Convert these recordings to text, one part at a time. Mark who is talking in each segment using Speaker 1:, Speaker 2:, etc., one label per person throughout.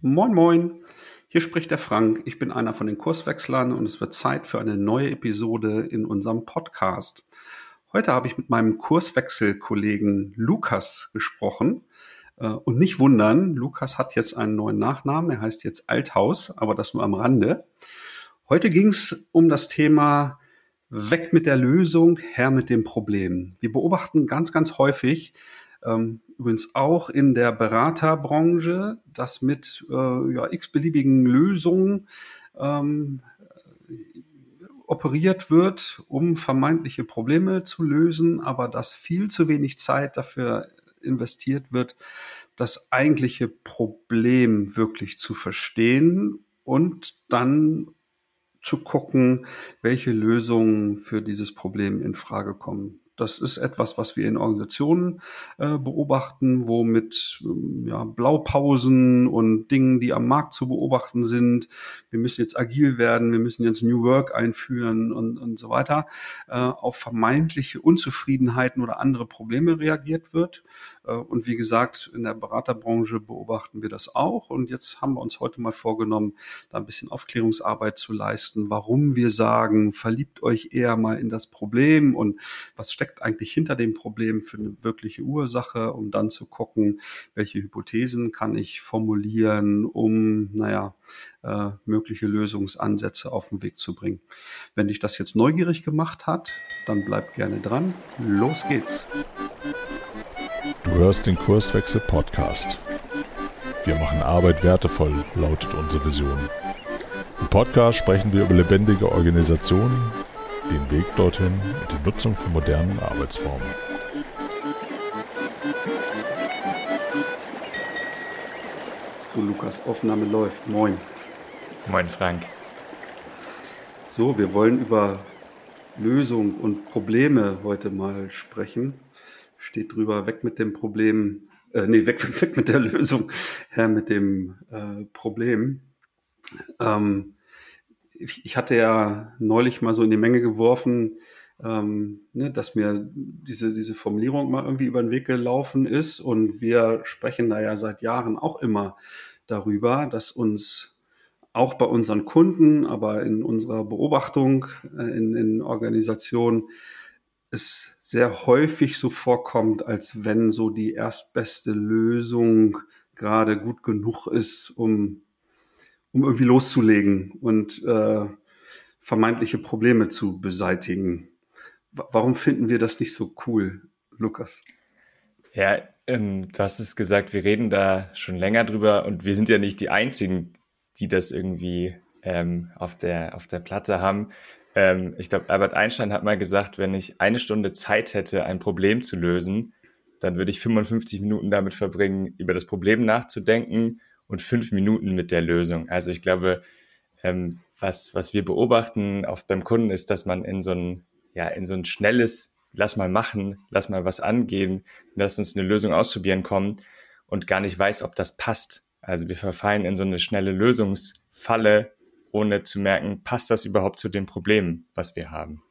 Speaker 1: Moin, moin. Hier spricht der Frank. Ich bin einer von den Kurswechslern und es wird Zeit für eine neue Episode in unserem Podcast. Heute habe ich mit meinem Kurswechselkollegen Lukas gesprochen. Äh, und nicht wundern, Lukas hat jetzt einen neuen Nachnamen. Er heißt jetzt Althaus, aber das nur am Rande. Heute ging es um das Thema Weg mit der Lösung, her mit dem Problem. Wir beobachten ganz, ganz häufig, ähm, übrigens auch in der Beraterbranche, dass mit äh, ja, x-beliebigen Lösungen ähm, operiert wird, um vermeintliche Probleme zu lösen, aber dass viel zu wenig Zeit dafür investiert wird, das eigentliche Problem wirklich zu verstehen und dann zu gucken, welche Lösungen für dieses Problem in Frage kommen. Das ist etwas, was wir in Organisationen äh, beobachten, wo mit ähm, ja, Blaupausen und Dingen, die am Markt zu beobachten sind, wir müssen jetzt agil werden, wir müssen jetzt New Work einführen und, und so weiter, äh, auf vermeintliche Unzufriedenheiten oder andere Probleme reagiert wird. Äh, und wie gesagt, in der Beraterbranche beobachten wir das auch. Und jetzt haben wir uns heute mal vorgenommen, da ein bisschen Aufklärungsarbeit zu leisten, warum wir sagen, verliebt euch eher mal in das Problem und was steckt eigentlich hinter dem Problem für eine wirkliche Ursache, um dann zu gucken, welche Hypothesen kann ich formulieren, um, naja, äh, mögliche Lösungsansätze auf den Weg zu bringen. Wenn dich das jetzt neugierig gemacht hat, dann bleib gerne dran. Los geht's.
Speaker 2: Du hörst den Kurswechsel Podcast. Wir machen Arbeit wertevoll, lautet unsere Vision. Im Podcast sprechen wir über lebendige Organisationen, den Weg dorthin und die Nutzung von modernen Arbeitsformen.
Speaker 1: So, Lukas, Aufnahme läuft. Moin.
Speaker 3: Moin, Frank.
Speaker 1: So, wir wollen über Lösung und Probleme heute mal sprechen. Steht drüber, weg mit dem Problem, äh, nee, weg, weg mit der Lösung, her mit dem äh, Problem. Ähm, ich, ich hatte ja neulich mal so in die Menge geworfen, ähm, ne, dass mir diese, diese Formulierung mal irgendwie über den Weg gelaufen ist. Und wir sprechen da ja seit Jahren auch immer darüber, dass uns auch bei unseren Kunden, aber in unserer Beobachtung äh, in, in Organisationen es sehr häufig so vorkommt, als wenn so die erstbeste Lösung gerade gut genug ist, um um irgendwie loszulegen und äh, vermeintliche Probleme zu beseitigen. W warum finden wir das nicht so cool, Lukas?
Speaker 3: Ja, ähm, du hast es gesagt, wir reden da schon länger drüber und wir sind ja nicht die Einzigen, die das irgendwie ähm, auf, der, auf der Platte haben. Ähm, ich glaube, Albert Einstein hat mal gesagt, wenn ich eine Stunde Zeit hätte, ein Problem zu lösen, dann würde ich 55 Minuten damit verbringen, über das Problem nachzudenken und fünf Minuten mit der Lösung. Also ich glaube, ähm, was, was wir beobachten oft beim Kunden ist, dass man in so ein, ja, in so ein schnelles, lass mal machen, lass mal was angehen, lass uns eine Lösung ausprobieren kommen und gar nicht weiß, ob das passt. Also wir verfallen in so eine schnelle Lösungsfalle, ohne zu merken, passt das überhaupt zu dem Problem, was wir haben.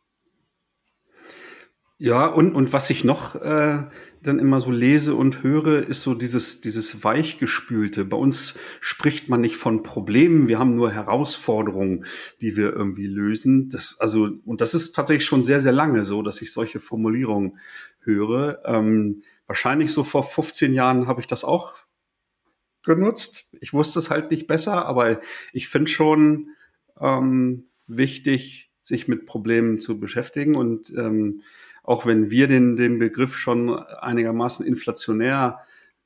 Speaker 1: Ja, und, und was ich noch äh, dann immer so lese und höre, ist so dieses, dieses Weichgespülte. Bei uns spricht man nicht von Problemen, wir haben nur Herausforderungen, die wir irgendwie lösen. Das, also, und das ist tatsächlich schon sehr, sehr lange so, dass ich solche Formulierungen höre. Ähm, wahrscheinlich so vor 15 Jahren habe ich das auch genutzt. Ich wusste es halt nicht besser, aber ich finde schon ähm, wichtig, sich mit Problemen zu beschäftigen und ähm, auch wenn wir den, den Begriff schon einigermaßen inflationär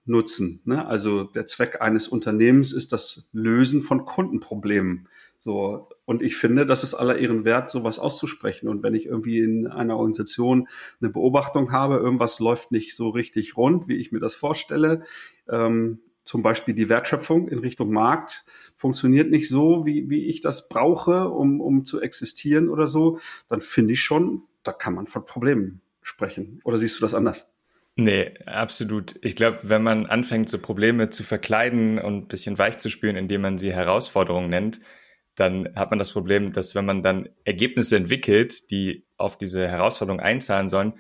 Speaker 1: nutzen. Ne? Also der Zweck eines Unternehmens ist das Lösen von Kundenproblemen. So, und ich finde, das ist aller Ehren wert, sowas auszusprechen. Und wenn ich irgendwie in einer Organisation eine Beobachtung habe, irgendwas läuft nicht so richtig rund, wie ich mir das vorstelle, ähm, zum Beispiel die Wertschöpfung in Richtung Markt funktioniert nicht so, wie, wie ich das brauche, um, um zu existieren oder so, dann finde ich schon, da kann man von Problemen sprechen. Oder siehst du das anders?
Speaker 3: Nee, absolut. Ich glaube, wenn man anfängt, so Probleme zu verkleiden und ein bisschen weich zu spüren, indem man sie Herausforderungen nennt, dann hat man das Problem, dass wenn man dann Ergebnisse entwickelt, die auf diese Herausforderung einzahlen sollen,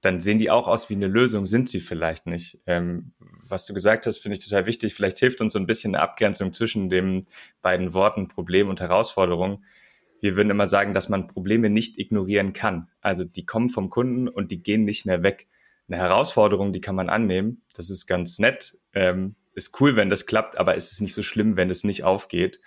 Speaker 3: dann sehen die auch aus wie eine Lösung, sind sie vielleicht nicht. Ähm, was du gesagt hast, finde ich total wichtig. Vielleicht hilft uns so ein bisschen eine Abgrenzung zwischen den beiden Worten Problem und Herausforderung. Wir würden immer sagen, dass man Probleme nicht ignorieren kann. Also die kommen vom Kunden und die gehen nicht mehr weg. Eine Herausforderung, die kann man annehmen. Das ist ganz nett. Ähm, ist cool, wenn das klappt, aber ist es nicht so schlimm, wenn es nicht aufgeht.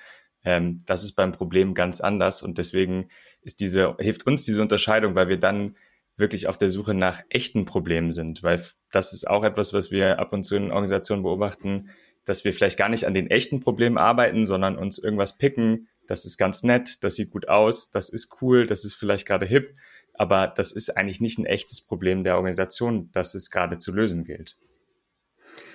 Speaker 3: Ähm, das ist beim Problem ganz anders und deswegen ist diese, hilft uns diese Unterscheidung, weil wir dann wirklich auf der Suche nach echten Problemen sind, weil das ist auch etwas, was wir ab und zu in Organisationen beobachten, dass wir vielleicht gar nicht an den echten Problemen arbeiten, sondern uns irgendwas picken, das ist ganz nett, das sieht gut aus, das ist cool, das ist vielleicht gerade hip, aber das ist eigentlich nicht ein echtes Problem der Organisation, das es gerade zu lösen gilt.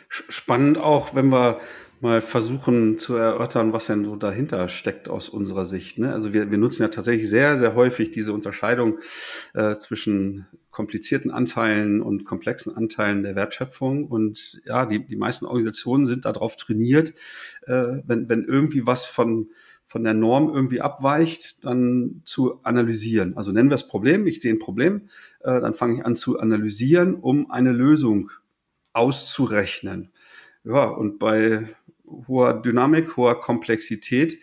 Speaker 1: Spannend auch, wenn wir mal versuchen zu erörtern, was denn so dahinter steckt aus unserer Sicht. Ne? Also wir, wir nutzen ja tatsächlich sehr, sehr häufig diese Unterscheidung äh, zwischen komplizierten Anteilen und komplexen Anteilen der Wertschöpfung. Und ja, die, die meisten Organisationen sind darauf trainiert, äh, wenn, wenn irgendwie was von von der Norm irgendwie abweicht, dann zu analysieren. Also nennen wir es Problem. Ich sehe ein Problem, äh, dann fange ich an zu analysieren, um eine Lösung auszurechnen. Ja, und bei hoher Dynamik, hoher Komplexität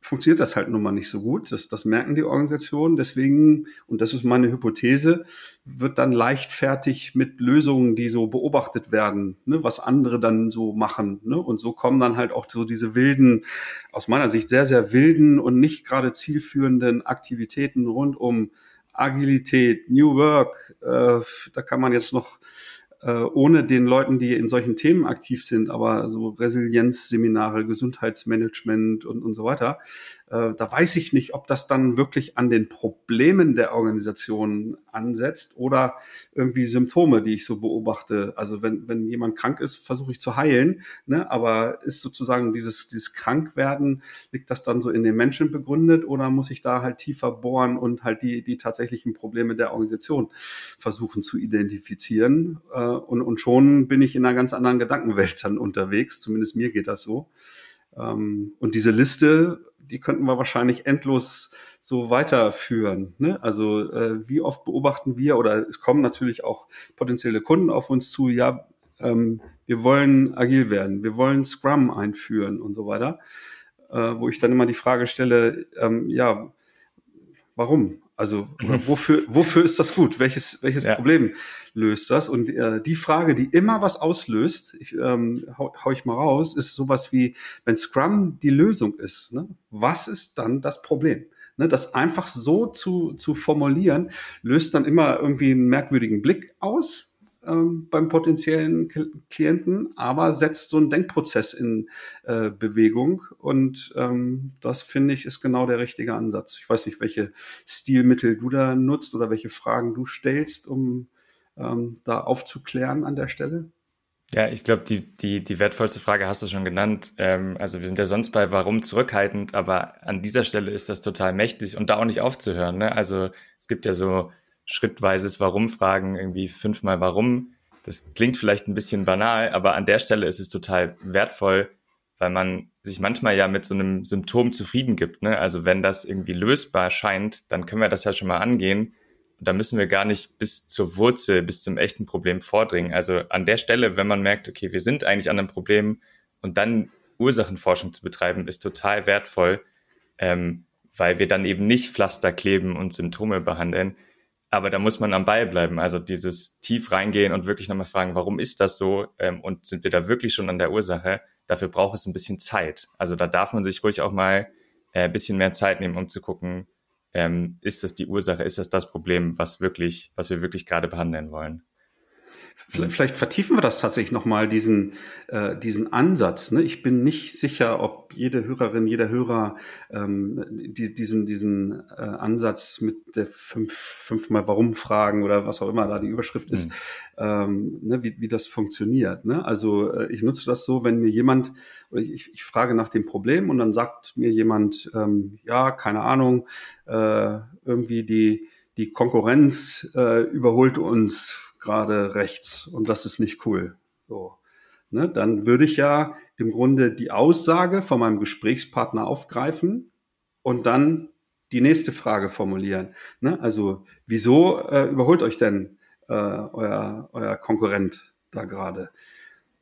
Speaker 1: funktioniert das halt nun mal nicht so gut. Das, das merken die Organisationen. Deswegen, und das ist meine Hypothese, wird dann leichtfertig mit Lösungen, die so beobachtet werden, ne, was andere dann so machen. Ne? Und so kommen dann halt auch so diese wilden, aus meiner Sicht sehr, sehr wilden und nicht gerade zielführenden Aktivitäten rund um Agilität, New Work. Äh, da kann man jetzt noch ohne den Leuten, die in solchen Themen aktiv sind, aber so Resilienzseminare, Gesundheitsmanagement und, und so weiter, äh, da weiß ich nicht, ob das dann wirklich an den Problemen der Organisation ansetzt oder irgendwie Symptome, die ich so beobachte. Also wenn, wenn jemand krank ist, versuche ich zu heilen, ne? aber ist sozusagen dieses, dieses Krankwerden, liegt das dann so in den Menschen begründet oder muss ich da halt tiefer bohren und halt die, die tatsächlichen Probleme der Organisation versuchen zu identifizieren? Äh, und, und schon bin ich in einer ganz anderen Gedankenwelt dann unterwegs, zumindest mir geht das so. Ähm, und diese Liste die könnten wir wahrscheinlich endlos so weiterführen. Ne? Also äh, wie oft beobachten wir oder es kommen natürlich auch potenzielle Kunden auf uns zu, ja, ähm, wir wollen agil werden, wir wollen Scrum einführen und so weiter, äh, wo ich dann immer die Frage stelle, ähm, ja, warum? Also wofür, wofür ist das gut? Welches, welches ja. Problem löst das? Und äh, die Frage, die immer was auslöst, ich, ähm, hau, hau ich mal raus, ist sowas wie, wenn Scrum die Lösung ist, ne, was ist dann das Problem? Ne, das einfach so zu, zu formulieren, löst dann immer irgendwie einen merkwürdigen Blick aus, ähm, beim potenziellen Klienten, aber setzt so einen Denkprozess in äh, Bewegung. Und ähm, das finde ich ist genau der richtige Ansatz. Ich weiß nicht, welche Stilmittel du da nutzt oder welche Fragen du stellst, um ähm, da aufzuklären an der Stelle.
Speaker 3: Ja, ich glaube, die, die, die wertvollste Frage hast du schon genannt. Ähm, also wir sind ja sonst bei Warum zurückhaltend, aber an dieser Stelle ist das total mächtig und da auch nicht aufzuhören. Ne? Also es gibt ja so schrittweises Warum-Fragen, irgendwie fünfmal Warum. Das klingt vielleicht ein bisschen banal, aber an der Stelle ist es total wertvoll, weil man sich manchmal ja mit so einem Symptom zufrieden gibt. Ne? Also wenn das irgendwie lösbar scheint, dann können wir das ja schon mal angehen. Und da müssen wir gar nicht bis zur Wurzel, bis zum echten Problem vordringen. Also an der Stelle, wenn man merkt, okay, wir sind eigentlich an einem Problem und dann Ursachenforschung zu betreiben, ist total wertvoll, ähm, weil wir dann eben nicht Pflaster kleben und Symptome behandeln, aber da muss man am Ball bleiben. Also dieses tief reingehen und wirklich nochmal fragen, warum ist das so? Ähm, und sind wir da wirklich schon an der Ursache? Dafür braucht es ein bisschen Zeit. Also da darf man sich ruhig auch mal äh, ein bisschen mehr Zeit nehmen, um zu gucken, ähm, ist das die Ursache, ist das das Problem, was wirklich, was wir wirklich gerade behandeln wollen?
Speaker 1: Vielleicht vertiefen wir das tatsächlich nochmal, diesen, äh, diesen Ansatz. Ne? Ich bin nicht sicher, ob jede Hörerin, jeder Hörer ähm, die, diesen, diesen äh, Ansatz mit der fünf, fünfmal Warum-Fragen oder was auch immer da die Überschrift ist, mhm. ähm, ne? wie, wie das funktioniert. Ne? Also äh, ich nutze das so, wenn mir jemand, oder ich, ich frage nach dem Problem und dann sagt mir jemand, ähm, ja, keine Ahnung, äh, irgendwie die, die Konkurrenz äh, überholt uns gerade rechts und das ist nicht cool. So. Ne, dann würde ich ja im Grunde die Aussage von meinem Gesprächspartner aufgreifen und dann die nächste Frage formulieren. Ne, also, wieso äh, überholt euch denn äh, euer, euer Konkurrent da gerade?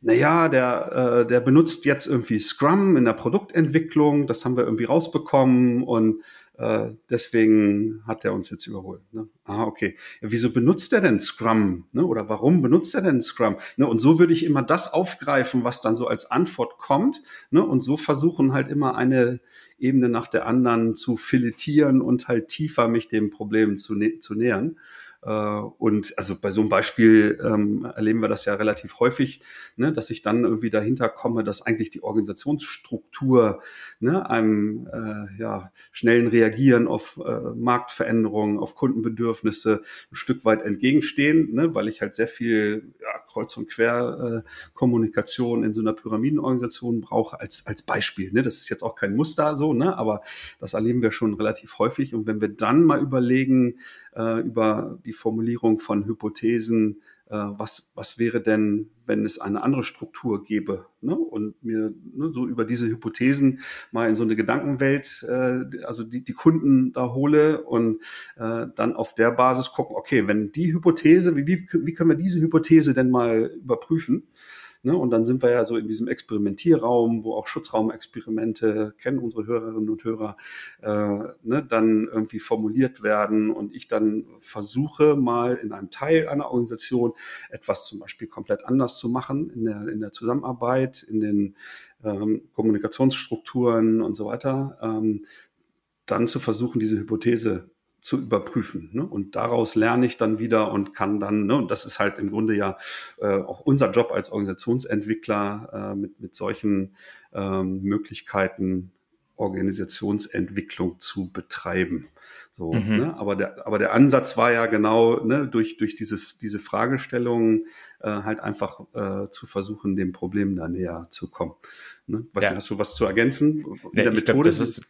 Speaker 1: naja, der, äh, der benutzt jetzt irgendwie Scrum in der Produktentwicklung, das haben wir irgendwie rausbekommen und äh, deswegen hat er uns jetzt überholt. Ne? Ah, okay. Ja, wieso benutzt er denn Scrum? Ne? Oder warum benutzt er denn Scrum? Ne? Und so würde ich immer das aufgreifen, was dann so als Antwort kommt. Ne? Und so versuchen halt immer eine Ebene nach der anderen zu filetieren und halt tiefer mich dem Problem zu, zu nähern. Äh, und also bei so einem Beispiel ähm, erleben wir das ja relativ häufig, ne, dass ich dann irgendwie dahinter komme, dass eigentlich die Organisationsstruktur ne, einem äh, ja, schnellen Reagieren auf äh, Marktveränderungen, auf Kundenbedürfnisse ein Stück weit entgegenstehen, ne, weil ich halt sehr viel ja, Kreuz- und Quer-Kommunikation äh, in so einer Pyramidenorganisation brauche, als, als Beispiel. Ne? Das ist jetzt auch kein Muster so, ne? aber das erleben wir schon relativ häufig. Und wenn wir dann mal überlegen, äh, über die Formulierung von Hypothesen, was, was wäre denn, wenn es eine andere Struktur gäbe? Ne? Und mir ne, so über diese Hypothesen mal in so eine Gedankenwelt, äh, also die, die Kunden da hole und äh, dann auf der Basis gucken, okay, wenn die Hypothese, wie, wie, wie können wir diese Hypothese denn mal überprüfen? Ne? Und dann sind wir ja so in diesem Experimentierraum, wo auch Schutzraumexperimente, kennen unsere Hörerinnen und Hörer, äh, ne, dann irgendwie formuliert werden und ich dann versuche mal in einem Teil einer Organisation etwas zum Beispiel komplett anders zu machen in der, in der Zusammenarbeit, in den ähm, Kommunikationsstrukturen und so weiter, ähm, dann zu versuchen, diese Hypothese zu überprüfen. Ne? Und daraus lerne ich dann wieder und kann dann, ne, und das ist halt im Grunde ja äh, auch unser Job als Organisationsentwickler, äh, mit, mit solchen ähm, Möglichkeiten Organisationsentwicklung zu betreiben. So, mhm. ne? aber, der, aber der Ansatz war ja genau ne, durch, durch dieses, diese Fragestellungen äh, halt einfach äh, zu versuchen, dem Problem da näher zu kommen. Ne? Weißt ja. du, hast du was zu ergänzen?
Speaker 3: Nee, ich glaube, das, was,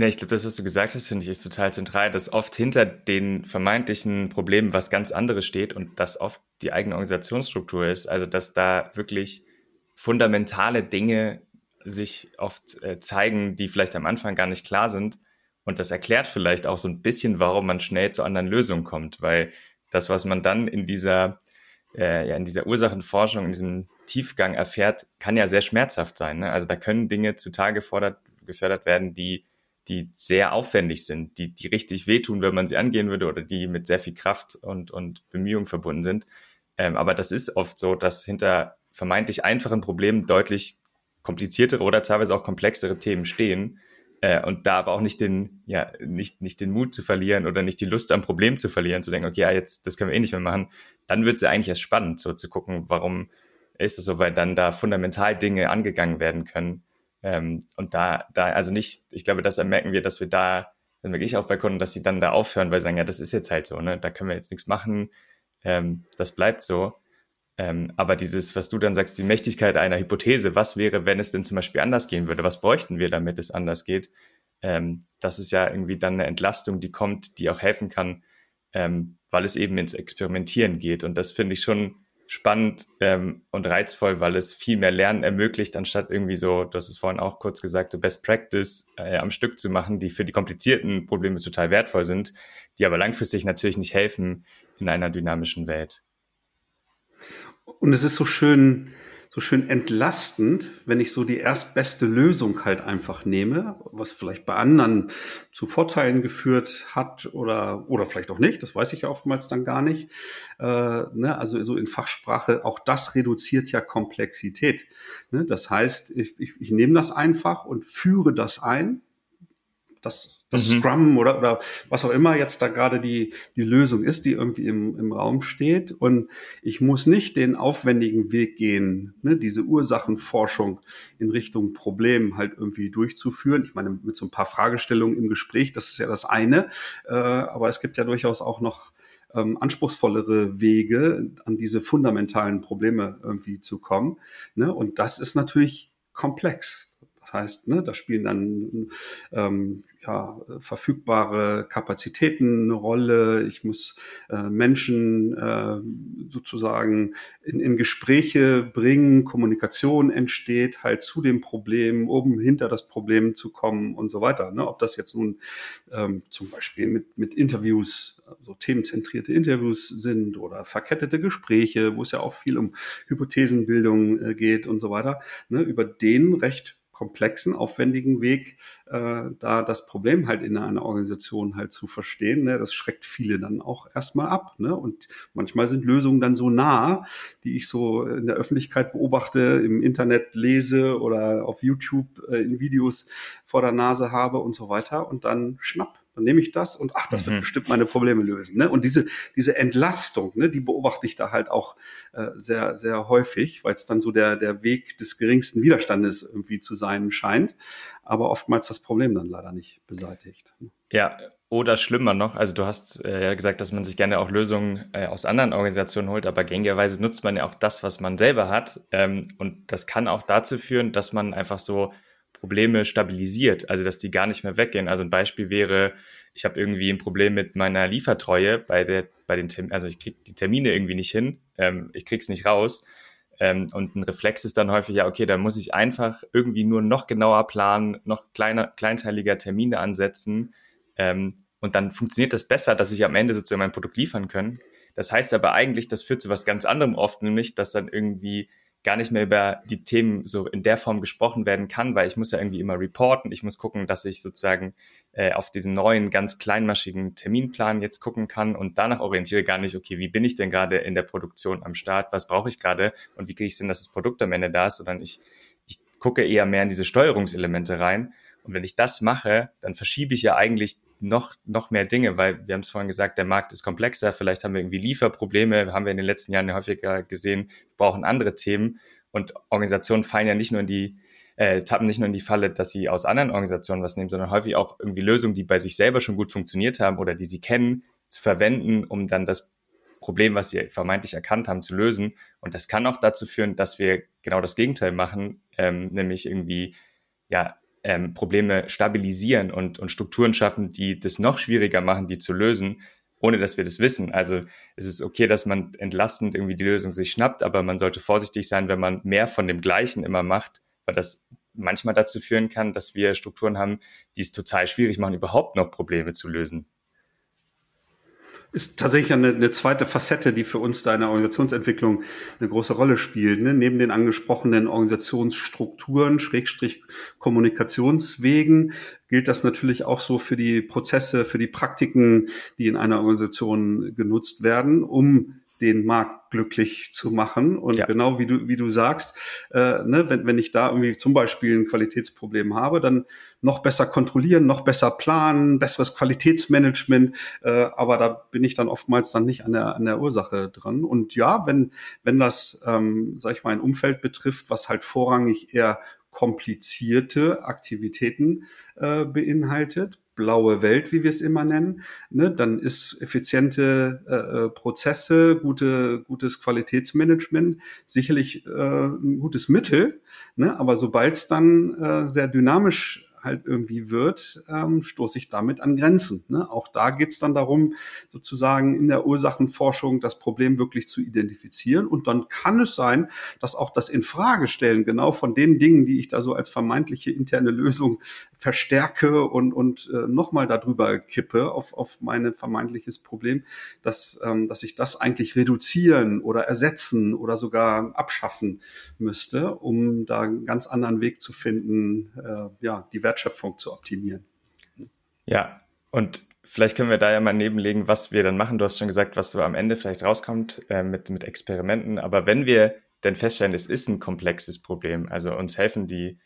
Speaker 3: Nee, ich glaube, das, was du gesagt hast, finde ich, ist total zentral, dass oft hinter den vermeintlichen Problemen was ganz anderes steht und das oft die eigene Organisationsstruktur ist. Also, dass da wirklich fundamentale Dinge sich oft äh, zeigen, die vielleicht am Anfang gar nicht klar sind. Und das erklärt vielleicht auch so ein bisschen, warum man schnell zu anderen Lösungen kommt, weil das, was man dann in dieser, äh, ja, in dieser Ursachenforschung, in diesem Tiefgang erfährt, kann ja sehr schmerzhaft sein. Ne? Also da können Dinge zutage gefordert, gefördert werden, die die sehr aufwendig sind, die, die richtig wehtun, wenn man sie angehen würde oder die mit sehr viel Kraft und, und Bemühungen verbunden sind. Ähm, aber das ist oft so, dass hinter vermeintlich einfachen Problemen deutlich kompliziertere oder teilweise auch komplexere Themen stehen. Äh, und da aber auch nicht den, ja, nicht, nicht den Mut zu verlieren oder nicht die Lust am Problem zu verlieren, zu denken, okay, ja, jetzt, das können wir eh nicht mehr machen. Dann wird es ja eigentlich erst spannend, so zu gucken, warum ist es so, weil dann da fundamental Dinge angegangen werden können, ähm, und da, da, also nicht, ich glaube, das merken wir, dass wir da, dann merke ich auch bei Kunden, dass sie dann da aufhören, weil sie sagen, ja, das ist jetzt halt so, ne, da können wir jetzt nichts machen, ähm, das bleibt so. Ähm, aber dieses, was du dann sagst, die Mächtigkeit einer Hypothese, was wäre, wenn es denn zum Beispiel anders gehen würde? Was bräuchten wir, damit es anders geht? Ähm, das ist ja irgendwie dann eine Entlastung, die kommt, die auch helfen kann, ähm, weil es eben ins Experimentieren geht. Und das finde ich schon spannend ähm, und reizvoll, weil es viel mehr Lernen ermöglicht, anstatt irgendwie so, du hast es vorhin auch kurz gesagt, so Best Practice äh, am Stück zu machen, die für die komplizierten Probleme total wertvoll sind, die aber langfristig natürlich nicht helfen in einer dynamischen Welt.
Speaker 1: Und es ist so schön, so schön entlastend, wenn ich so die erstbeste Lösung halt einfach nehme, was vielleicht bei anderen zu Vorteilen geführt hat oder, oder vielleicht auch nicht, das weiß ich ja oftmals dann gar nicht. Äh, ne? Also so in Fachsprache, auch das reduziert ja Komplexität. Ne? Das heißt, ich, ich, ich nehme das einfach und führe das ein. Das das mhm. Scrum oder, oder was auch immer jetzt da gerade die, die Lösung ist, die irgendwie im, im Raum steht. Und ich muss nicht den aufwendigen Weg gehen, ne, diese Ursachenforschung in Richtung Problem halt irgendwie durchzuführen. Ich meine, mit so ein paar Fragestellungen im Gespräch, das ist ja das eine. Äh, aber es gibt ja durchaus auch noch ähm, anspruchsvollere Wege, an diese fundamentalen Probleme irgendwie zu kommen. Ne? Und das ist natürlich komplex. Markt. Heißt, ne, da spielen dann ähm, ja, verfügbare Kapazitäten eine Rolle. Ich muss äh, Menschen äh, sozusagen in, in Gespräche bringen, Kommunikation entsteht halt zu dem Problem, um hinter das Problem zu kommen und so weiter. Ne? Ob das jetzt nun ähm, zum Beispiel mit, mit Interviews, so themenzentrierte Interviews sind oder verkettete Gespräche, wo es ja auch viel um Hypothesenbildung äh, geht und so weiter, ne? über den recht komplexen, aufwendigen Weg, äh, da das Problem halt in einer Organisation halt zu verstehen. Ne? Das schreckt viele dann auch erstmal ab. Ne? Und manchmal sind Lösungen dann so nah, die ich so in der Öffentlichkeit beobachte, im Internet lese oder auf YouTube äh, in Videos vor der Nase habe und so weiter. Und dann schnapp dann nehme ich das und ach, das wird mhm. bestimmt meine Probleme lösen. Ne? Und diese, diese Entlastung, ne, die beobachte ich da halt auch äh, sehr, sehr häufig, weil es dann so der, der Weg des geringsten Widerstandes irgendwie zu sein scheint, aber oftmals das Problem dann leider nicht beseitigt.
Speaker 3: Ja, oder schlimmer noch, also du hast äh, ja gesagt, dass man sich gerne auch Lösungen äh, aus anderen Organisationen holt, aber gängigerweise nutzt man ja auch das, was man selber hat. Ähm, und das kann auch dazu führen, dass man einfach so Probleme stabilisiert, also dass die gar nicht mehr weggehen. Also ein Beispiel wäre, ich habe irgendwie ein Problem mit meiner Liefertreue bei der, bei den Terminen, also ich kriege die Termine irgendwie nicht hin, ähm, ich krieg's nicht raus. Ähm, und ein Reflex ist dann häufig, ja, okay, dann muss ich einfach irgendwie nur noch genauer planen, noch kleiner, kleinteiliger Termine ansetzen. Ähm, und dann funktioniert das besser, dass ich am Ende sozusagen mein Produkt liefern kann. Das heißt aber eigentlich, das führt zu was ganz anderem oft, nämlich, dass dann irgendwie gar nicht mehr über die Themen so in der Form gesprochen werden kann, weil ich muss ja irgendwie immer reporten. Ich muss gucken, dass ich sozusagen äh, auf diesen neuen, ganz kleinmaschigen Terminplan jetzt gucken kann und danach orientiere gar nicht, okay, wie bin ich denn gerade in der Produktion am Start? Was brauche ich gerade? Und wie kriege ich es dass das Produkt am Ende da ist? Sondern ich, ich gucke eher mehr in diese Steuerungselemente rein. Und wenn ich das mache, dann verschiebe ich ja eigentlich noch, noch mehr Dinge, weil wir haben es vorhin gesagt, der Markt ist komplexer, vielleicht haben wir irgendwie Lieferprobleme, haben wir in den letzten Jahren häufiger gesehen, wir brauchen andere Themen und Organisationen fallen ja nicht nur in die, äh, tappen nicht nur in die Falle, dass sie aus anderen Organisationen was nehmen, sondern häufig auch irgendwie Lösungen, die bei sich selber schon gut funktioniert haben oder die sie kennen, zu verwenden, um dann das Problem, was sie vermeintlich erkannt haben, zu lösen. Und das kann auch dazu führen, dass wir genau das Gegenteil machen, ähm, nämlich irgendwie ja ähm, Probleme stabilisieren und, und Strukturen schaffen, die das noch schwieriger machen, die zu lösen, ohne dass wir das wissen. Also es ist okay, dass man entlastend irgendwie die Lösung sich schnappt, aber man sollte vorsichtig sein, wenn man mehr von dem Gleichen immer macht, weil das manchmal dazu führen kann, dass wir Strukturen haben, die es total schwierig machen, überhaupt noch Probleme zu lösen
Speaker 1: ist tatsächlich eine, eine zweite Facette, die für uns da in der Organisationsentwicklung eine große Rolle spielt. Ne? Neben den angesprochenen Organisationsstrukturen, Schrägstrich Kommunikationswegen, gilt das natürlich auch so für die Prozesse, für die Praktiken, die in einer Organisation genutzt werden, um den Markt glücklich zu machen. Und ja. genau wie du, wie du sagst, äh, ne, wenn, wenn ich da irgendwie zum Beispiel ein Qualitätsproblem habe, dann noch besser kontrollieren, noch besser planen, besseres Qualitätsmanagement. Äh, aber da bin ich dann oftmals dann nicht an der, an der Ursache dran. Und ja, wenn, wenn das, ähm, sag ich mal, ein Umfeld betrifft, was halt vorrangig eher komplizierte Aktivitäten äh, beinhaltet, blaue Welt, wie wir es immer nennen, ne, dann ist effiziente äh, äh, Prozesse, gute, gutes Qualitätsmanagement sicherlich äh, ein gutes Mittel. Ne, aber sobald es dann äh, sehr dynamisch halt irgendwie wird, ähm, stoße ich damit an Grenzen. Ne? Auch da geht es dann darum, sozusagen in der Ursachenforschung das Problem wirklich zu identifizieren. Und dann kann es sein, dass auch das Infragestellen genau von den Dingen, die ich da so als vermeintliche interne Lösung verstärke und, und äh, nochmal darüber kippe auf, auf mein vermeintliches Problem, dass, ähm, dass ich das eigentlich reduzieren oder ersetzen oder sogar abschaffen müsste, um da einen ganz anderen Weg zu finden, äh, ja, die Wertschöpfung zu optimieren.
Speaker 3: Ja, und vielleicht können wir da ja mal nebenlegen, was wir dann machen. Du hast schon gesagt, was so am Ende vielleicht rauskommt äh, mit, mit Experimenten. Aber wenn wir denn feststellen, es ist ein komplexes Problem, also uns helfen die,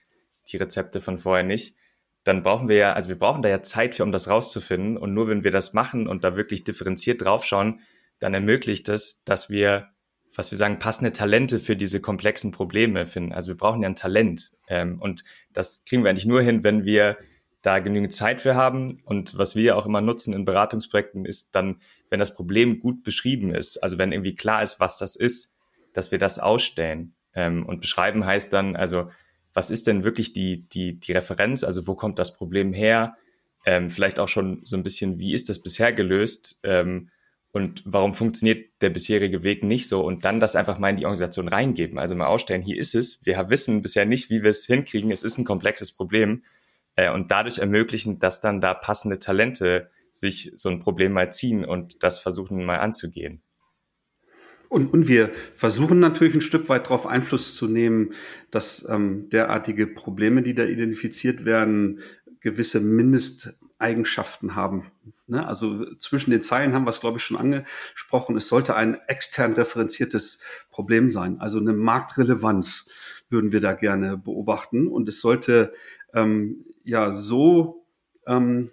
Speaker 3: die Rezepte von vorher nicht, dann brauchen wir ja, also wir brauchen da ja Zeit für, um das rauszufinden. Und nur wenn wir das machen und da wirklich differenziert draufschauen, dann ermöglicht es, dass wir was wir sagen, passende Talente für diese komplexen Probleme finden. Also wir brauchen ja ein Talent. Ähm, und das kriegen wir eigentlich nur hin, wenn wir da genügend Zeit für haben. Und was wir auch immer nutzen in Beratungsprojekten ist dann, wenn das Problem gut beschrieben ist, also wenn irgendwie klar ist, was das ist, dass wir das ausstellen. Ähm, und beschreiben heißt dann, also was ist denn wirklich die, die, die Referenz, also wo kommt das Problem her? Ähm, vielleicht auch schon so ein bisschen, wie ist das bisher gelöst? Ähm, und warum funktioniert der bisherige Weg nicht so und dann das einfach mal in die Organisation reingeben. Also mal ausstellen, hier ist es, wir wissen bisher nicht, wie wir es hinkriegen, es ist ein komplexes Problem äh, und dadurch ermöglichen, dass dann da passende Talente sich so ein Problem mal ziehen und das versuchen mal anzugehen.
Speaker 1: Und, und wir versuchen natürlich ein Stück weit darauf Einfluss zu nehmen, dass ähm, derartige Probleme, die da identifiziert werden, gewisse Mindesteigenschaften haben. Ne? Also zwischen den Zeilen haben wir es, glaube ich, schon angesprochen. Es sollte ein extern referenziertes Problem sein, also eine Marktrelevanz würden wir da gerne beobachten. Und es sollte ähm, ja so, ähm,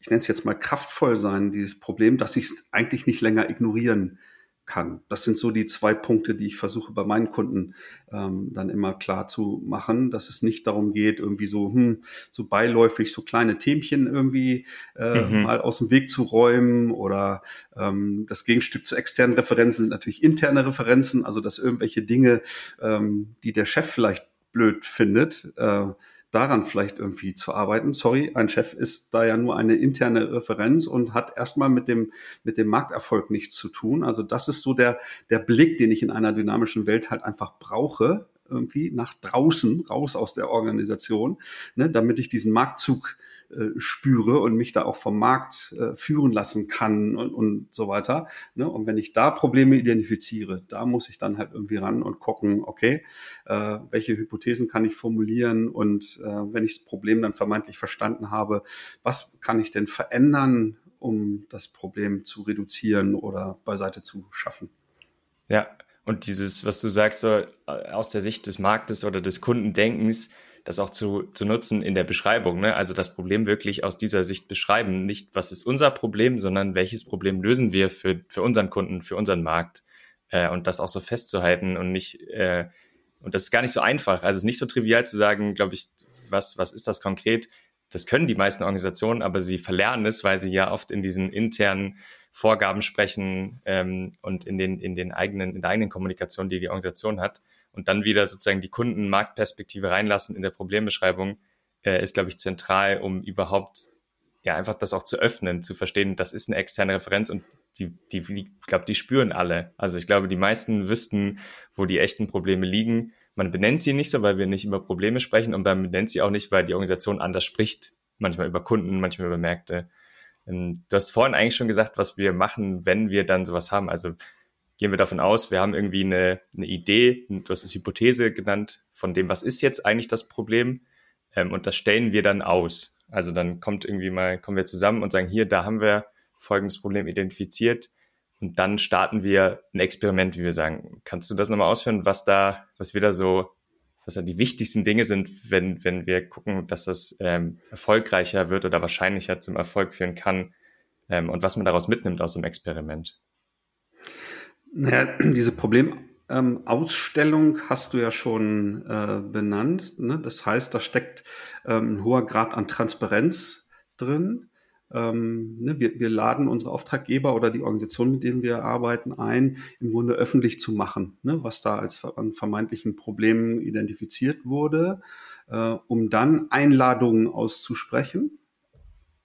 Speaker 1: ich nenne es jetzt mal kraftvoll sein, dieses Problem, dass ich es eigentlich nicht länger ignorieren kann. Das sind so die zwei Punkte, die ich versuche bei meinen Kunden ähm, dann immer klar zu machen, dass es nicht darum geht, irgendwie so, hm, so beiläufig so kleine Themchen irgendwie äh, mhm. mal aus dem Weg zu räumen oder ähm, das Gegenstück zu externen Referenzen sind natürlich interne Referenzen, also dass irgendwelche Dinge, ähm, die der Chef vielleicht blöd findet, äh, daran vielleicht irgendwie zu arbeiten. Sorry, ein Chef ist da ja nur eine interne Referenz und hat erstmal mit dem, mit dem Markterfolg nichts zu tun. Also das ist so der, der Blick, den ich in einer dynamischen Welt halt einfach brauche, irgendwie nach draußen, raus aus der Organisation, ne, damit ich diesen Marktzug äh, spüre und mich da auch vom Markt äh, führen lassen kann und, und so weiter. Ne? Und wenn ich da Probleme identifiziere, da muss ich dann halt irgendwie ran und gucken, okay, äh, welche Hypothesen kann ich formulieren und äh, wenn ich das Problem dann vermeintlich verstanden habe, was kann ich denn verändern, um das Problem zu reduzieren oder beiseite zu schaffen?
Speaker 3: Ja, und dieses, was du sagst, so äh, aus der Sicht des Marktes oder des Kundendenkens, das auch zu, zu nutzen in der Beschreibung. Ne? Also das Problem wirklich aus dieser Sicht beschreiben. Nicht, was ist unser Problem, sondern welches Problem lösen wir für, für unseren Kunden, für unseren Markt. Äh, und das auch so festzuhalten und nicht, äh, und das ist gar nicht so einfach. Also es ist nicht so trivial zu sagen, glaube ich, was, was ist das konkret? Das können die meisten Organisationen, aber sie verlernen es, weil sie ja oft in diesen internen Vorgaben sprechen ähm, und in den, in den eigenen, in der eigenen Kommunikation, die die Organisation hat und dann wieder sozusagen die Kundenmarktperspektive reinlassen in der Problembeschreibung, äh, ist, glaube ich, zentral, um überhaupt ja einfach das auch zu öffnen, zu verstehen, das ist eine externe Referenz und die, die, ich glaube, die spüren alle. Also ich glaube, die meisten wüssten, wo die echten Probleme liegen. Man benennt sie nicht so, weil wir nicht über Probleme sprechen und man benennt sie auch nicht, weil die Organisation anders spricht. Manchmal über Kunden, manchmal über Märkte. Ähm, du hast vorhin eigentlich schon gesagt, was wir machen, wenn wir dann sowas haben. Also gehen wir davon aus, wir haben irgendwie eine, eine Idee, du hast es Hypothese genannt, von dem, was ist jetzt eigentlich das Problem? Ähm, und das stellen wir dann aus. Also dann kommt irgendwie mal, kommen wir zusammen und sagen, hier, da haben wir folgendes Problem identifiziert. Und dann starten wir ein Experiment, wie wir sagen. Kannst du das nochmal ausführen, was da, was wir da so, was da die wichtigsten Dinge sind, wenn, wenn wir gucken, dass das ähm, erfolgreicher wird oder wahrscheinlicher zum Erfolg führen kann ähm, und was man daraus mitnimmt aus dem Experiment?
Speaker 1: Naja, diese Problemausstellung ähm, hast du ja schon äh, benannt. Ne? Das heißt, da steckt ähm, ein hoher Grad an Transparenz drin. Ähm, ne? wir, wir laden unsere Auftraggeber oder die Organisation, mit denen wir arbeiten, ein, im Grunde öffentlich zu machen, ne? was da als an vermeintlichen Problemen identifiziert wurde, äh, um dann Einladungen auszusprechen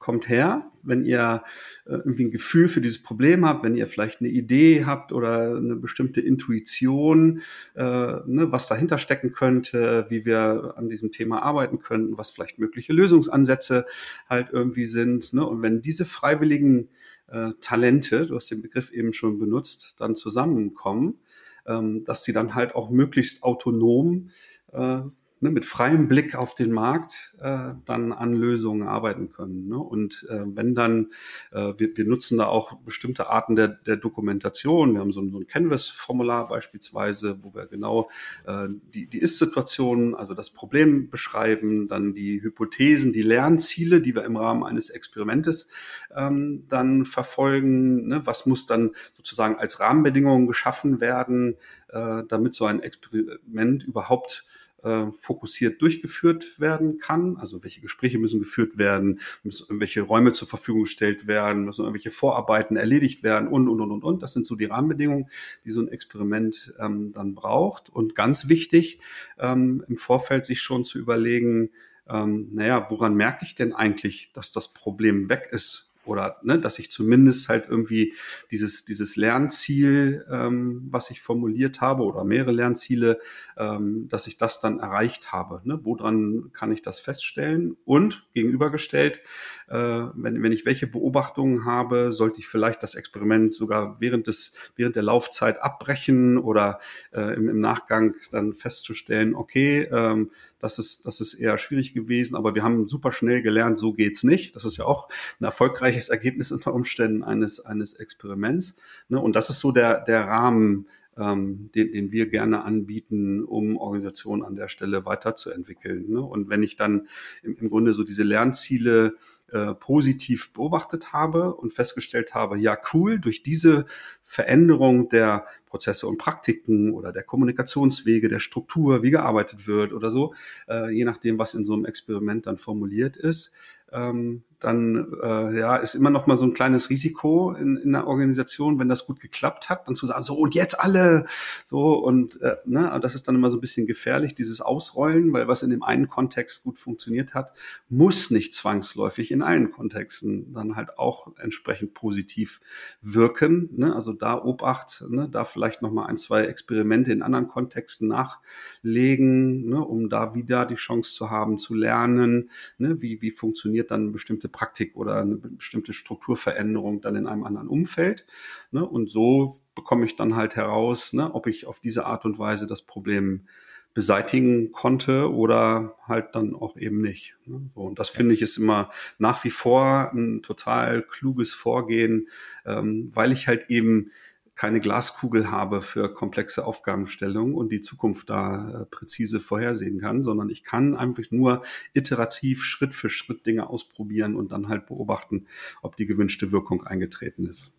Speaker 1: kommt her, wenn ihr äh, irgendwie ein Gefühl für dieses Problem habt, wenn ihr vielleicht eine Idee habt oder eine bestimmte Intuition, äh, ne, was dahinter stecken könnte, wie wir an diesem Thema arbeiten könnten, was vielleicht mögliche Lösungsansätze halt irgendwie sind. Ne? Und wenn diese freiwilligen äh, Talente, du hast den Begriff eben schon benutzt, dann zusammenkommen, ähm, dass sie dann halt auch möglichst autonom äh, ne, mit freiem Blick auf den Markt äh, dann an Lösungen arbeiten können. Ne? Und äh, wenn dann, äh, wir, wir nutzen da auch bestimmte Arten der, der Dokumentation. Wir haben so ein, so ein Canvas-Formular beispielsweise, wo wir genau äh, die, die Ist-Situation, also das Problem beschreiben, dann die Hypothesen, die Lernziele, die wir im Rahmen eines Experimentes ähm, dann verfolgen. Ne? Was muss dann sozusagen als Rahmenbedingungen geschaffen werden, äh, damit so ein Experiment überhaupt äh, fokussiert durchgeführt werden kann. Also welche Gespräche müssen geführt werden, müssen irgendwelche Räume zur Verfügung gestellt werden, müssen irgendwelche Vorarbeiten erledigt werden und, und, und, und, und. Das sind so die Rahmenbedingungen, die so ein Experiment ähm, dann braucht. Und ganz wichtig, ähm, im Vorfeld sich schon zu überlegen, ähm, naja, woran merke ich denn eigentlich, dass das Problem weg ist? Oder ne, dass ich zumindest halt irgendwie dieses, dieses Lernziel, ähm, was ich formuliert habe oder mehrere Lernziele, ähm, dass ich das dann erreicht habe. Ne? Woran kann ich das feststellen? Und gegenübergestellt, äh, wenn, wenn ich welche Beobachtungen habe, sollte ich vielleicht das Experiment sogar während des, während der Laufzeit abbrechen oder äh, im, im Nachgang dann festzustellen, okay, ähm, das ist, das ist eher schwierig gewesen, aber wir haben super schnell gelernt, so geht's nicht. Das ist ja auch ein erfolgreiches Ergebnis unter Umständen eines, eines Experiments. Ne? Und das ist so der, der Rahmen, ähm, den, den wir gerne anbieten, um Organisationen an der Stelle weiterzuentwickeln. Ne? Und wenn ich dann im, im Grunde so diese Lernziele äh, positiv beobachtet habe und festgestellt habe, ja cool, durch diese Veränderung der Prozesse und Praktiken oder der Kommunikationswege, der Struktur, wie gearbeitet wird oder so, äh, je nachdem, was in so einem Experiment dann formuliert ist, ähm, dann äh, ja, ist immer noch mal so ein kleines Risiko in, in der Organisation, wenn das gut geklappt hat, dann zu sagen, so und jetzt alle, so und äh, ne, das ist dann immer so ein bisschen gefährlich, dieses Ausrollen, weil was in dem einen Kontext gut funktioniert hat, muss nicht zwangsläufig in allen Kontexten dann halt auch entsprechend positiv wirken. Ne? Also da Obacht, ne, da vielleicht noch mal ein, zwei Experimente in anderen Kontexten nachlegen, ne, um da wieder die Chance zu haben, zu lernen, ne, wie, wie funktioniert dann bestimmte Praktik oder eine bestimmte Strukturveränderung dann in einem anderen Umfeld. Ne? Und so bekomme ich dann halt heraus, ne, ob ich auf diese Art und Weise das Problem beseitigen konnte oder halt dann auch eben nicht. Ne? So, und das finde ich ist immer nach wie vor ein total kluges Vorgehen, ähm, weil ich halt eben keine Glaskugel habe für komplexe Aufgabenstellungen und die Zukunft da äh, präzise vorhersehen kann, sondern ich kann einfach nur iterativ Schritt für Schritt Dinge ausprobieren und dann halt beobachten, ob die gewünschte Wirkung eingetreten ist.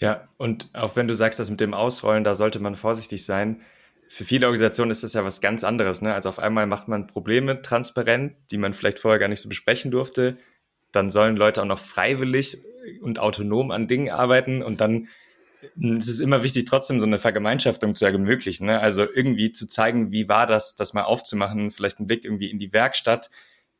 Speaker 3: Ja, und auch wenn du sagst, das mit dem Ausrollen, da sollte man vorsichtig sein. Für viele Organisationen ist das ja was ganz anderes. Ne? Also auf einmal macht man Probleme transparent, die man vielleicht vorher gar nicht so besprechen durfte. Dann sollen Leute auch noch freiwillig und autonom an Dingen arbeiten und dann es ist immer wichtig, trotzdem so eine Vergemeinschaftung zu ermöglichen. Ne? Also irgendwie zu zeigen, wie war das, das mal aufzumachen, vielleicht einen Blick irgendwie in die Werkstatt.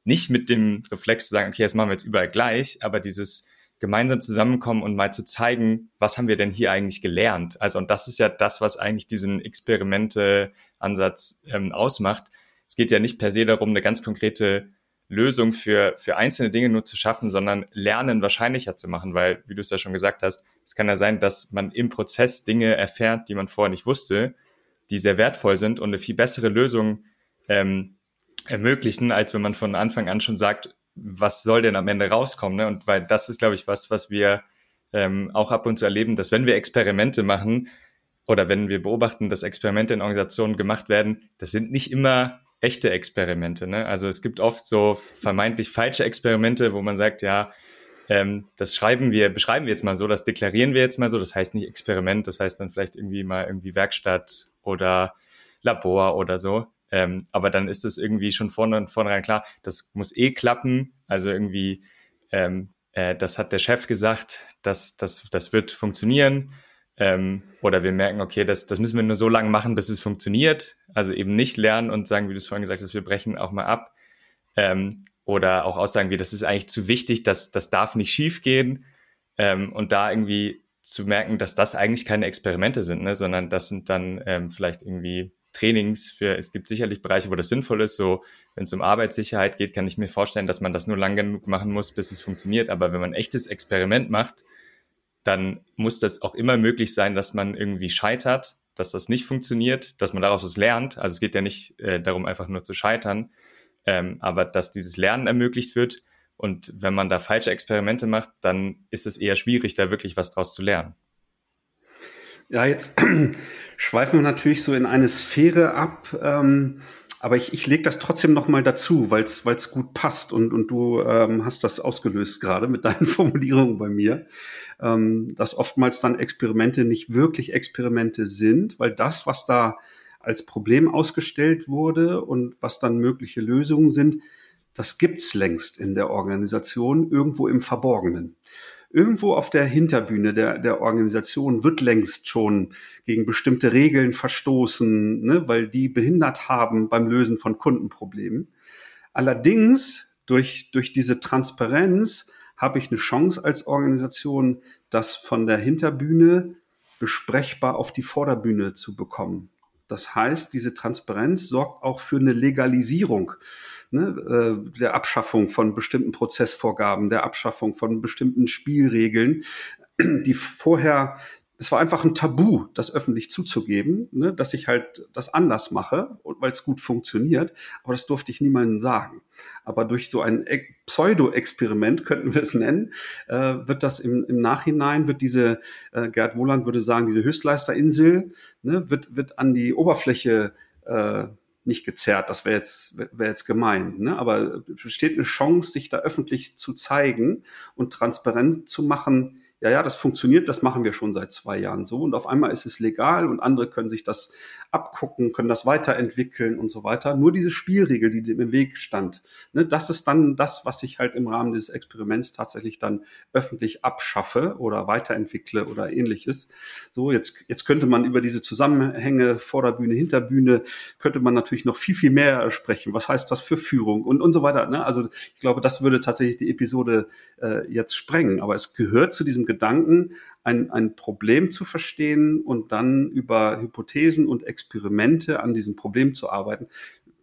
Speaker 3: Nicht mit dem Reflex zu sagen, okay, das machen wir jetzt überall gleich, aber dieses gemeinsam zusammenkommen und mal zu zeigen, was haben wir denn hier eigentlich gelernt? Also, und das ist ja das, was eigentlich diesen Experimente-Ansatz ähm, ausmacht. Es geht ja nicht per se darum, eine ganz konkrete Lösung für, für einzelne Dinge nur zu schaffen, sondern Lernen wahrscheinlicher zu machen, weil, wie du es ja schon gesagt hast, es kann ja sein, dass man im Prozess Dinge erfährt, die man vorher nicht wusste, die sehr wertvoll sind und eine viel bessere Lösung ähm, ermöglichen, als wenn man von Anfang an schon sagt, was soll denn am Ende rauskommen? Ne? Und weil das ist, glaube ich, was, was wir ähm, auch ab und zu erleben, dass wenn wir Experimente machen oder wenn wir beobachten, dass Experimente in Organisationen gemacht werden, das sind nicht immer echte Experimente. Ne? Also es gibt oft so vermeintlich falsche Experimente, wo man sagt, ja, ähm, das schreiben wir, beschreiben wir jetzt mal so, das deklarieren wir jetzt mal so. Das heißt nicht Experiment, das heißt dann vielleicht irgendwie mal irgendwie Werkstatt oder Labor oder so. Ähm, aber dann ist es irgendwie schon vorne, vornherein klar, das muss eh klappen. Also irgendwie, ähm, äh, das hat der Chef gesagt, das, das, das wird funktionieren. Ähm, oder wir merken, okay, das, das müssen wir nur so lange machen, bis es funktioniert. Also eben nicht lernen und sagen, wie du es vorhin gesagt hast, wir brechen auch mal ab. Ähm, oder auch Aussagen wie, das ist eigentlich zu wichtig, das, das darf nicht schief gehen. Ähm, und da irgendwie zu merken, dass das eigentlich keine Experimente sind, ne, sondern das sind dann ähm, vielleicht irgendwie Trainings für, es gibt sicherlich Bereiche, wo das sinnvoll ist. So, wenn es um Arbeitssicherheit geht, kann ich mir vorstellen, dass man das nur lang genug machen muss, bis es funktioniert. Aber wenn man echtes Experiment macht, dann muss das auch immer möglich sein, dass man irgendwie scheitert, dass das nicht funktioniert, dass man daraus was lernt. Also es geht ja nicht äh, darum, einfach nur zu scheitern, ähm, aber dass dieses Lernen ermöglicht wird. Und wenn man da falsche Experimente macht, dann ist es eher schwierig, da wirklich was draus zu lernen.
Speaker 1: Ja, jetzt schweifen wir natürlich so in eine Sphäre ab. Ähm aber ich, ich lege das trotzdem noch mal dazu, weil es gut passt und, und du ähm, hast das ausgelöst gerade mit deinen Formulierungen bei mir, ähm, dass oftmals dann Experimente nicht wirklich Experimente sind, weil das, was da als Problem ausgestellt wurde und was dann mögliche Lösungen sind, das gibt's längst in der Organisation, irgendwo im Verborgenen. Irgendwo auf der Hinterbühne der, der Organisation wird längst schon gegen bestimmte Regeln verstoßen, ne, weil die behindert haben beim Lösen von Kundenproblemen. Allerdings durch, durch diese Transparenz habe ich eine Chance als Organisation, das von der Hinterbühne besprechbar auf die Vorderbühne zu bekommen. Das heißt, diese Transparenz sorgt auch für eine Legalisierung ne, äh, der Abschaffung von bestimmten Prozessvorgaben, der Abschaffung von bestimmten Spielregeln, die vorher es war einfach ein Tabu, das öffentlich zuzugeben, ne, dass ich halt das anders mache, weil es gut funktioniert. Aber das durfte ich niemandem sagen. Aber durch so ein Pseudo-Experiment, könnten wir es nennen, äh, wird das im, im Nachhinein, wird diese, äh, Gerd Wohland würde sagen, diese Höchstleisterinsel, ne, wird, wird an die Oberfläche äh, nicht gezerrt, das wäre jetzt, wäre jetzt gemein, ne? aber es besteht eine Chance, sich da öffentlich zu zeigen und transparent zu machen, ja, ja, das funktioniert, das machen wir schon seit zwei Jahren so. Und auf einmal ist es legal und andere können sich das abgucken, können das weiterentwickeln und so weiter. Nur diese Spielregel, die dem im Weg stand, ne, das ist dann das, was ich halt im Rahmen des Experiments tatsächlich dann öffentlich abschaffe oder weiterentwickle oder ähnliches. So, jetzt, jetzt könnte man über diese Zusammenhänge Vorderbühne, Hinterbühne, könnte man natürlich noch viel, viel mehr sprechen. Was heißt das für Führung und, und so weiter. Ne? Also ich glaube, das würde tatsächlich die Episode äh, jetzt sprengen. Aber es gehört zu diesem Gedanken, ein, ein Problem zu verstehen und dann über Hypothesen und Experimente an diesem Problem zu arbeiten,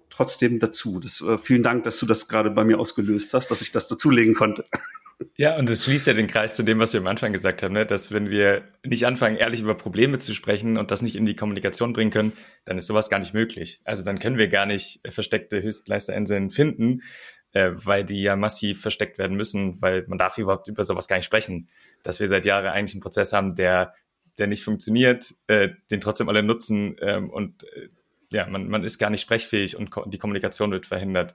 Speaker 1: trotzdem dazu. Das, äh, vielen Dank, dass du das gerade bei mir ausgelöst hast, dass ich das dazulegen konnte.
Speaker 3: Ja, und es schließt ja den Kreis zu dem, was wir am Anfang gesagt haben, ne? dass wenn wir nicht anfangen, ehrlich über Probleme zu sprechen und das nicht in die Kommunikation bringen können, dann ist sowas gar nicht möglich. Also dann können wir gar nicht versteckte Höchstleisterinseln finden, äh, weil die ja massiv versteckt werden müssen, weil man darf überhaupt über sowas gar nicht sprechen. Dass wir seit Jahren eigentlich einen Prozess haben, der, der nicht funktioniert, äh, den trotzdem alle nutzen ähm, und äh, ja, man, man ist gar nicht sprechfähig und die Kommunikation wird verhindert.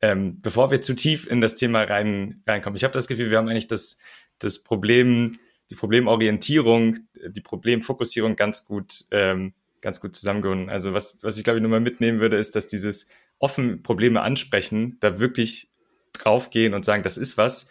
Speaker 3: Ähm, bevor wir zu tief in das Thema rein, reinkommen, ich habe das Gefühl, wir haben eigentlich das, das Problem, die Problemorientierung, die Problemfokussierung ganz gut, ähm, ganz gut zusammengehoben. Also was, was ich glaube ich nur mal mitnehmen würde, ist, dass dieses offen Probleme ansprechen, da wirklich draufgehen und sagen, das ist was.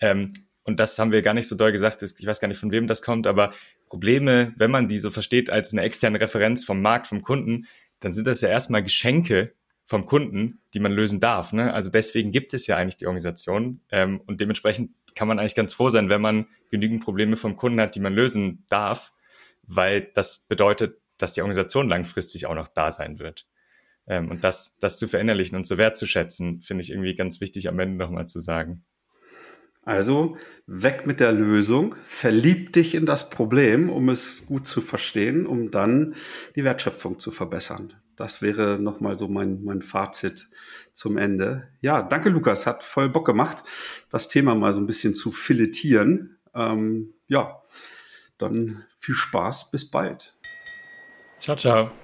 Speaker 3: Ähm, und das haben wir gar nicht so doll gesagt, ich weiß gar nicht, von wem das kommt, aber Probleme, wenn man die so versteht als eine externe Referenz vom Markt, vom Kunden, dann sind das ja erstmal Geschenke vom Kunden, die man lösen darf. Ne? Also deswegen gibt es ja eigentlich die Organisation ähm, und dementsprechend kann man eigentlich ganz froh sein, wenn man genügend Probleme vom Kunden hat, die man lösen darf, weil das bedeutet, dass die Organisation langfristig auch noch da sein wird. Ähm, und das, das zu verinnerlichen und zu wertzuschätzen, finde ich irgendwie ganz wichtig am Ende nochmal zu sagen.
Speaker 1: Also weg mit der Lösung, verlieb dich in das Problem, um es gut zu verstehen, um dann die Wertschöpfung zu verbessern. Das wäre nochmal so mein, mein Fazit zum Ende. Ja, danke Lukas, hat voll Bock gemacht, das Thema mal so ein bisschen zu filetieren. Ähm, ja, dann viel Spaß, bis bald.
Speaker 3: Ciao, ciao.